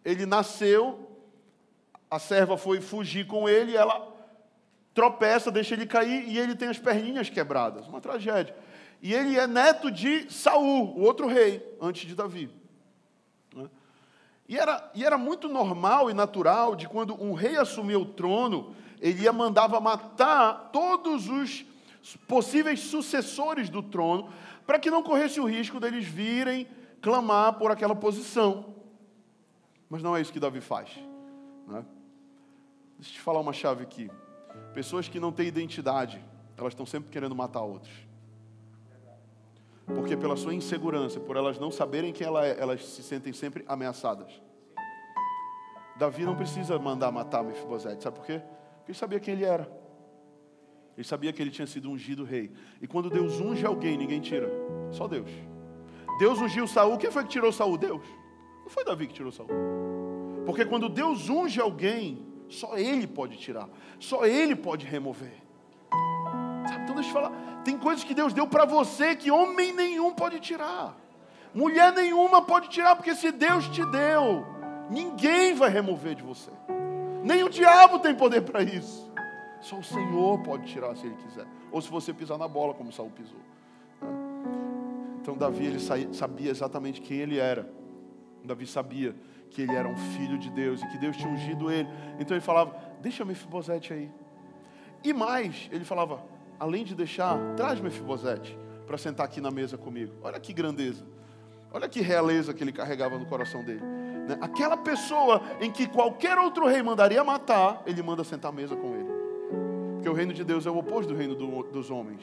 ele nasceu, a serva foi fugir com ele, ela tropeça, deixa ele cair e ele tem as perninhas quebradas, uma tragédia. E ele é neto de Saul, o outro rei, antes de Davi. Né? E era, e era muito normal e natural de quando um rei assumia o trono, ele mandava matar todos os possíveis sucessores do trono, para que não corresse o risco deles virem clamar por aquela posição. Mas não é isso que Davi faz. Né? Deixa eu te falar uma chave aqui. Pessoas que não têm identidade, elas estão sempre querendo matar outros. Porque pela sua insegurança, por elas não saberem quem ela é, elas se sentem sempre ameaçadas. Davi não precisa mandar matar Mefibosete, sabe por quê? Porque ele sabia quem ele era. Ele sabia que ele tinha sido ungido rei. E quando Deus unge alguém, ninguém tira. Só Deus. Deus ungiu Saul. Quem foi que tirou Saul? Deus. Não foi Davi que tirou Saul. Porque quando Deus unge alguém, só Ele pode tirar. Só Ele pode remover. Então deixa eu falar. Tem coisas que Deus deu para você que homem nenhum pode tirar. Mulher nenhuma pode tirar, porque se Deus te deu, ninguém vai remover de você. Nem o diabo tem poder para isso. Só o Senhor pode tirar se Ele quiser. Ou se você pisar na bola, como Saul pisou. Então Davi ele sabia exatamente quem ele era. Davi sabia que ele era um filho de Deus e que Deus tinha ungido ele. Então ele falava: Deixa Mefibosete aí. E mais, ele falava: Além de deixar, traz Mefibosete para sentar aqui na mesa comigo. Olha que grandeza. Olha que realeza que ele carregava no coração dele. Né? Aquela pessoa em que qualquer outro rei mandaria matar, ele manda sentar à mesa com ele. Porque o reino de Deus é o oposto do reino do, dos homens.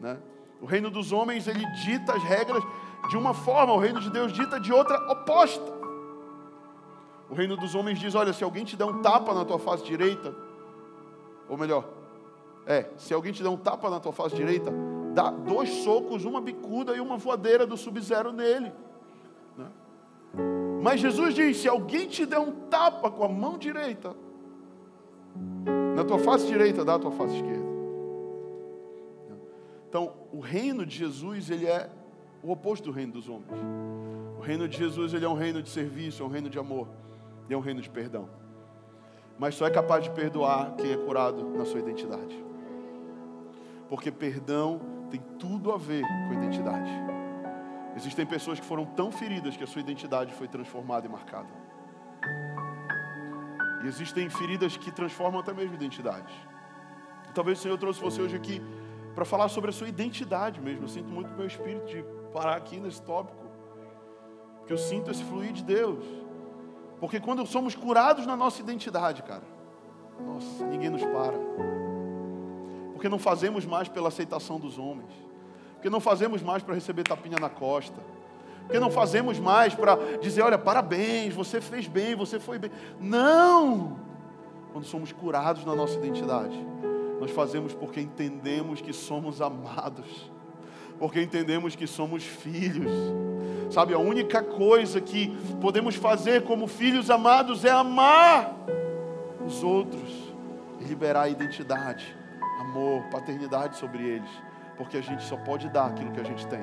Né? O reino dos homens, ele dita as regras de uma forma, o reino de Deus dita de outra oposta. O reino dos homens diz: olha, se alguém te der um tapa na tua face direita, ou melhor, é, se alguém te der um tapa na tua face direita, dá dois socos, uma bicuda e uma voadeira do sub-zero nele. Né? Mas Jesus diz: se alguém te der um tapa com a mão direita, na tua face direita, dá a tua face esquerda. Então, o reino de Jesus, ele é o oposto do reino dos homens. O reino de Jesus, ele é um reino de serviço, é um reino de amor, é um reino de perdão. Mas só é capaz de perdoar quem é curado na sua identidade. Porque perdão tem tudo a ver com identidade. Existem pessoas que foram tão feridas que a sua identidade foi transformada e marcada. E existem feridas que transformam até mesmo identidade. Talvez o Senhor trouxe você hoje aqui para falar sobre a sua identidade mesmo. Eu sinto muito meu espírito de parar aqui nesse tópico. Porque eu sinto esse fluir de Deus. Porque quando somos curados na nossa identidade, cara, nossa, ninguém nos para. Porque não fazemos mais pela aceitação dos homens. Porque não fazemos mais para receber tapinha na costa. Porque não fazemos mais para dizer, olha, parabéns, você fez bem, você foi bem. Não! Quando somos curados na nossa identidade, nós fazemos porque entendemos que somos amados, porque entendemos que somos filhos. Sabe, a única coisa que podemos fazer como filhos amados é amar os outros e liberar a identidade, amor, paternidade sobre eles, porque a gente só pode dar aquilo que a gente tem.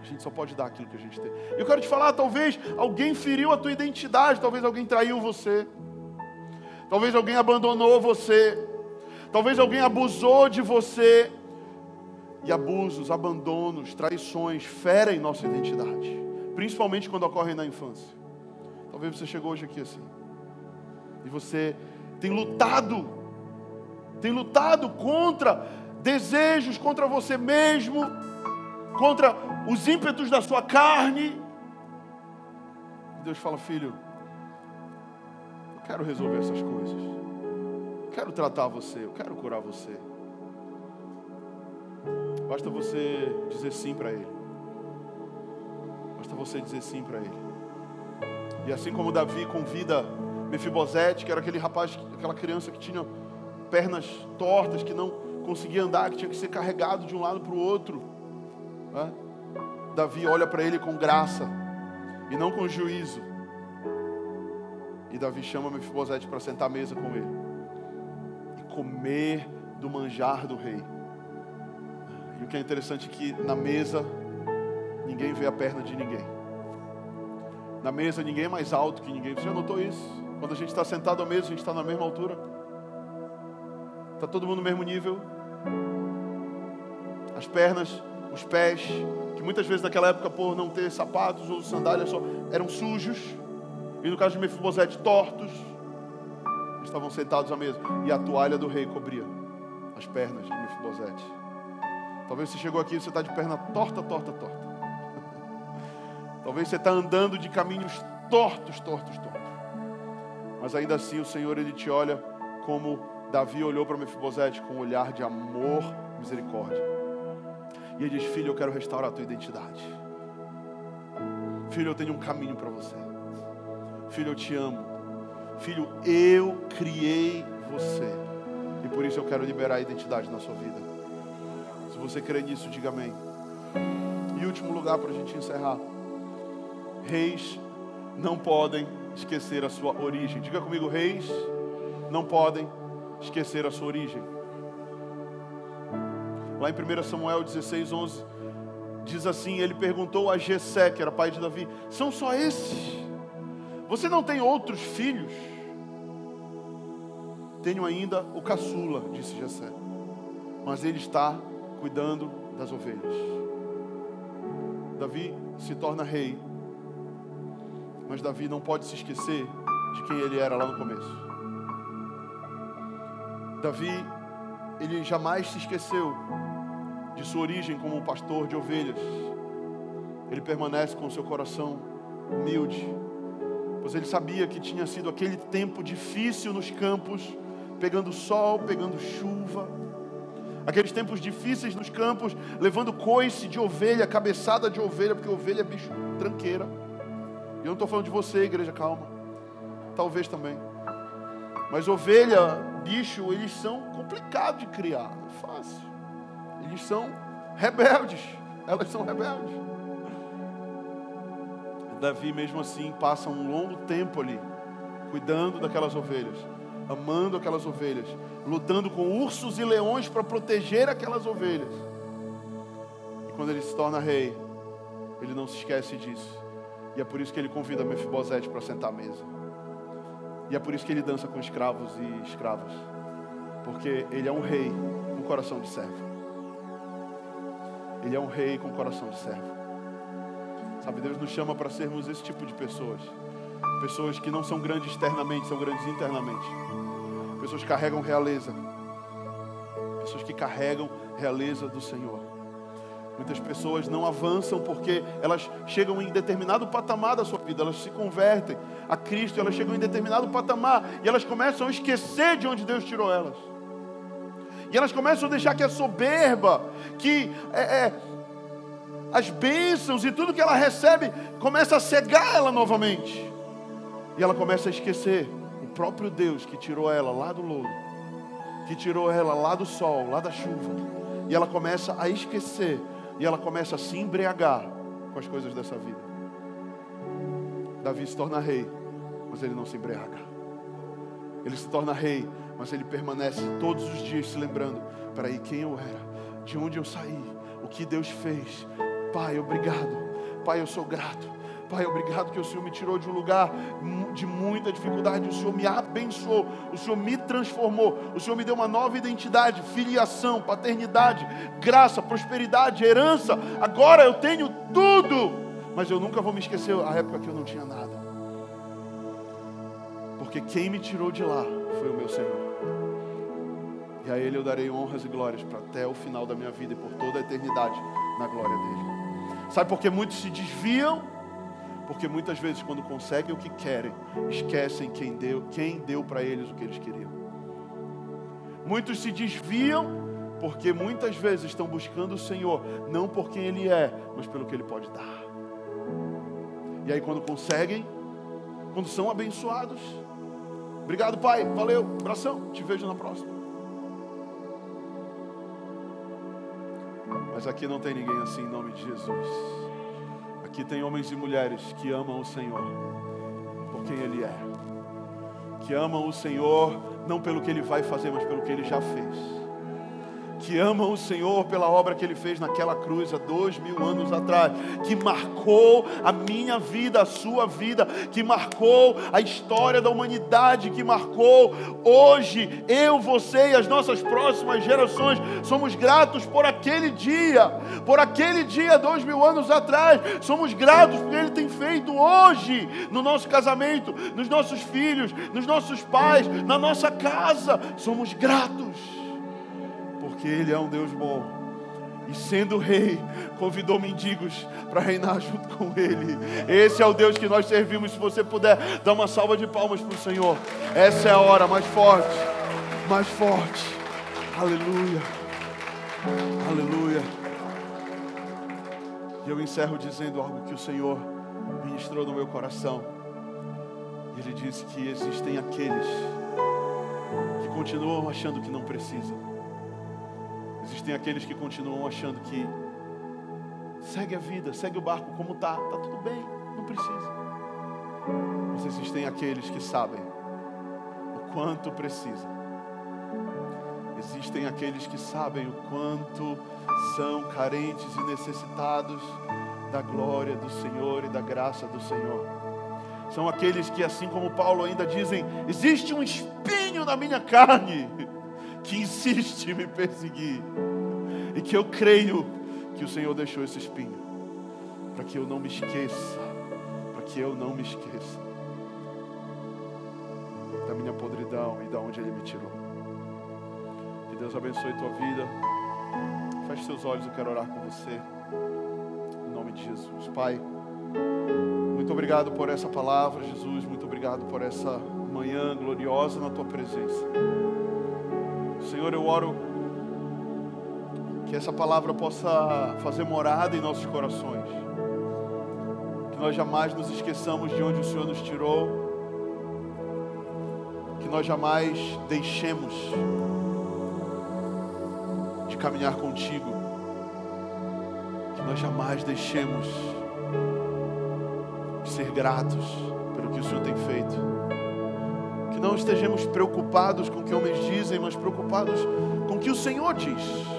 A gente só pode dar aquilo que a gente tem. Eu quero te falar, talvez alguém feriu a tua identidade, talvez alguém traiu você. Talvez alguém abandonou você. Talvez alguém abusou de você. E abusos, abandonos, traições ferem nossa identidade, principalmente quando ocorrem na infância. Talvez você chegou hoje aqui assim. E você tem lutado, tem lutado contra desejos, contra você mesmo, contra os ímpetos da sua carne. Deus fala, filho, eu quero resolver essas coisas. Eu quero tratar você, eu quero curar você. Basta você dizer sim para Ele. Basta você dizer sim para Ele. E assim como Davi convida Mefibosete, que era aquele rapaz, aquela criança que tinha pernas tortas, que não conseguia andar, que tinha que ser carregado de um lado para o outro. Né? Davi olha para ele com graça e não com juízo. E Davi chama Mefibosete para sentar à mesa com ele e comer do manjar do rei. E o que é interessante é que na mesa ninguém vê a perna de ninguém. Na mesa ninguém é mais alto que ninguém. Você já notou isso? Quando a gente está sentado à mesa, a gente está na mesma altura. Está todo mundo no mesmo nível. As pernas, os pés, que muitas vezes naquela época, por não ter sapatos ou sandálias, só, eram sujos. E no caso de Mefibosete, tortos. Estavam sentados à mesa. E a toalha do rei cobria as pernas de Mefibosete. Talvez você chegou aqui e você está de perna torta, torta, torta. Talvez você está andando de caminhos tortos, tortos, tortos. Mas ainda assim o Senhor ele te olha como Davi olhou para Mefibosete com um olhar de amor, misericórdia. E ele diz: Filho, eu quero restaurar a tua identidade. Filho, eu tenho um caminho para você. Filho, eu te amo. Filho, eu criei você. E por isso eu quero liberar a identidade na sua vida. Se você crê nisso, diga amém. E último lugar para a gente encerrar. Reis não podem esquecer a sua origem. Diga comigo, reis não podem esquecer a sua origem. Lá em 1 Samuel 16, 11, diz assim: Ele perguntou a Jessé, que era pai de Davi: São só esses? Você não tem outros filhos? Tenho ainda o caçula, disse Jessé, mas ele está cuidando das ovelhas. Davi se torna rei, mas Davi não pode se esquecer de quem ele era lá no começo. Davi, ele jamais se esqueceu de sua origem como pastor de ovelhas. Ele permanece com seu coração humilde, pois ele sabia que tinha sido aquele tempo difícil nos campos, pegando sol, pegando chuva. Aqueles tempos difíceis nos campos, levando coice de ovelha, cabeçada de ovelha, porque ovelha é bicho tranqueira. E eu não estou falando de você, igreja, calma. Talvez também. Mas ovelha bicho, eles são complicados de criar, não é fácil. Eles são rebeldes, elas são rebeldes. Davi, mesmo assim, passa um longo tempo ali, cuidando daquelas ovelhas, amando aquelas ovelhas, lutando com ursos e leões para proteger aquelas ovelhas. E quando ele se torna rei, ele não se esquece disso. E é por isso que ele convida Mefibosete para sentar à mesa. E é por isso que ele dança com escravos e escravas. Porque ele é um rei com coração de servo. Ele é um rei com coração de servo. Sabe, Deus nos chama para sermos esse tipo de pessoas. Pessoas que não são grandes externamente, são grandes internamente. Pessoas que carregam realeza. Pessoas que carregam realeza do Senhor. Muitas pessoas não avançam porque elas chegam em determinado patamar da sua vida, elas se convertem a Cristo, elas chegam em determinado patamar e elas começam a esquecer de onde Deus tirou elas. E elas começam a deixar que a soberba, que é, é, as bênçãos e tudo que ela recebe começa a cegar ela novamente. E ela começa a esquecer o próprio Deus que tirou ela lá do lodo, que tirou ela lá do sol, lá da chuva. E ela começa a esquecer e ela começa a se embriagar com as coisas dessa vida. Davi se torna rei, mas ele não se embriaga. Ele se torna rei, mas ele permanece todos os dias se lembrando: aí quem eu era, de onde eu saí, o que Deus fez. Pai, obrigado. Pai, eu sou grato. Pai, obrigado que o Senhor me tirou de um lugar de muita dificuldade, o Senhor me abençoou, o Senhor me transformou, o Senhor me deu uma nova identidade, filiação, paternidade, graça, prosperidade, herança. Agora eu tenho tudo, mas eu nunca vou me esquecer a época que eu não tinha nada. Porque quem me tirou de lá foi o meu Senhor. E a Ele eu darei honras e glórias para até o final da minha vida e por toda a eternidade na glória dele. Sabe por que muitos se desviam? Porque muitas vezes, quando conseguem o que querem, esquecem quem deu, quem deu para eles o que eles queriam. Muitos se desviam porque muitas vezes estão buscando o Senhor, não por quem Ele é, mas pelo que Ele pode dar. E aí, quando conseguem, quando são abençoados, obrigado, Pai, valeu, abração, te vejo na próxima. Mas aqui não tem ninguém assim em nome de Jesus. Aqui tem homens e mulheres que amam o Senhor por quem Ele é, que amam o Senhor não pelo que Ele vai fazer, mas pelo que Ele já fez que amam o Senhor pela obra que Ele fez naquela cruz há dois mil anos atrás, que marcou a minha vida, a sua vida, que marcou a história da humanidade, que marcou hoje eu, você e as nossas próximas gerações. Somos gratos por aquele dia, por aquele dia dois mil anos atrás. Somos gratos porque Ele tem feito hoje no nosso casamento, nos nossos filhos, nos nossos pais, na nossa casa. Somos gratos. Porque Ele é um Deus bom. E sendo rei, convidou mendigos para reinar junto com Ele. Esse é o Deus que nós servimos. Se você puder, dá uma salva de palmas para o Senhor. Essa é a hora mais forte, mais forte. Aleluia, aleluia. E eu encerro dizendo algo que o Senhor ministrou no meu coração. Ele disse que existem aqueles que continuam achando que não precisam Existem aqueles que continuam achando que segue a vida, segue o barco como está, está tudo bem, não precisa. Mas existem aqueles que sabem o quanto precisa. Existem aqueles que sabem o quanto são carentes e necessitados da glória do Senhor e da graça do Senhor. São aqueles que, assim como Paulo ainda dizem, existe um espinho na minha carne que insiste em me perseguir. E que eu creio que o Senhor deixou esse espinho para que eu não me esqueça, para que eu não me esqueça da minha podridão e da onde Ele me tirou. Que Deus abençoe tua vida. Feche seus olhos, eu quero orar com você. Em nome de Jesus. Pai, muito obrigado por essa palavra, Jesus. Muito obrigado por essa manhã gloriosa na tua presença. Senhor, eu oro que essa palavra possa fazer morada em nossos corações. Que nós jamais nos esqueçamos de onde o Senhor nos tirou. Que nós jamais deixemos de caminhar contigo. Que nós jamais deixemos de ser gratos pelo que o Senhor tem feito que não estejamos preocupados com o que homens dizem, mas preocupados com o que o Senhor diz.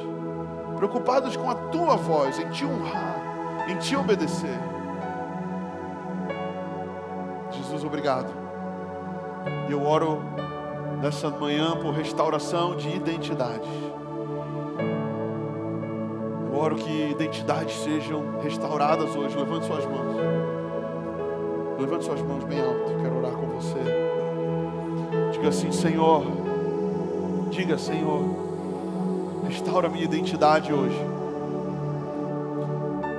Preocupados com a tua voz, em te honrar, em te obedecer. Jesus, obrigado. Eu oro nessa manhã por restauração de identidades. Eu oro que identidades sejam restauradas hoje. Levante suas mãos. Levante suas mãos bem alto. Quero orar com você. Diga assim, Senhor. Diga, Senhor. Restaura a minha identidade hoje.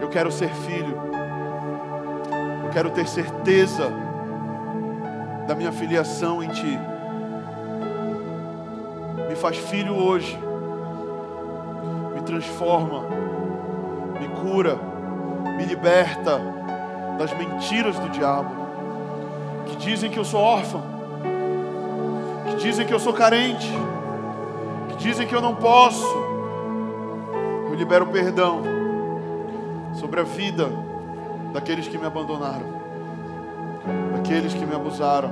Eu quero ser filho. Eu quero ter certeza da minha filiação em Ti. Me faz filho hoje. Me transforma. Me cura. Me liberta das mentiras do diabo. Que dizem que eu sou órfão dizem que eu sou carente, que dizem que eu não posso, eu libero perdão sobre a vida daqueles que me abandonaram, daqueles que me abusaram,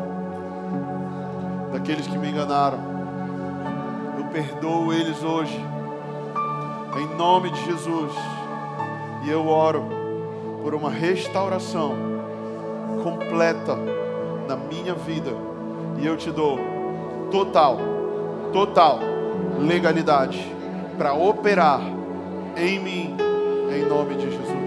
daqueles que me enganaram. Eu perdoo eles hoje, em nome de Jesus, e eu oro por uma restauração completa na minha vida, e eu te dou total, total legalidade para operar em mim, em nome de Jesus.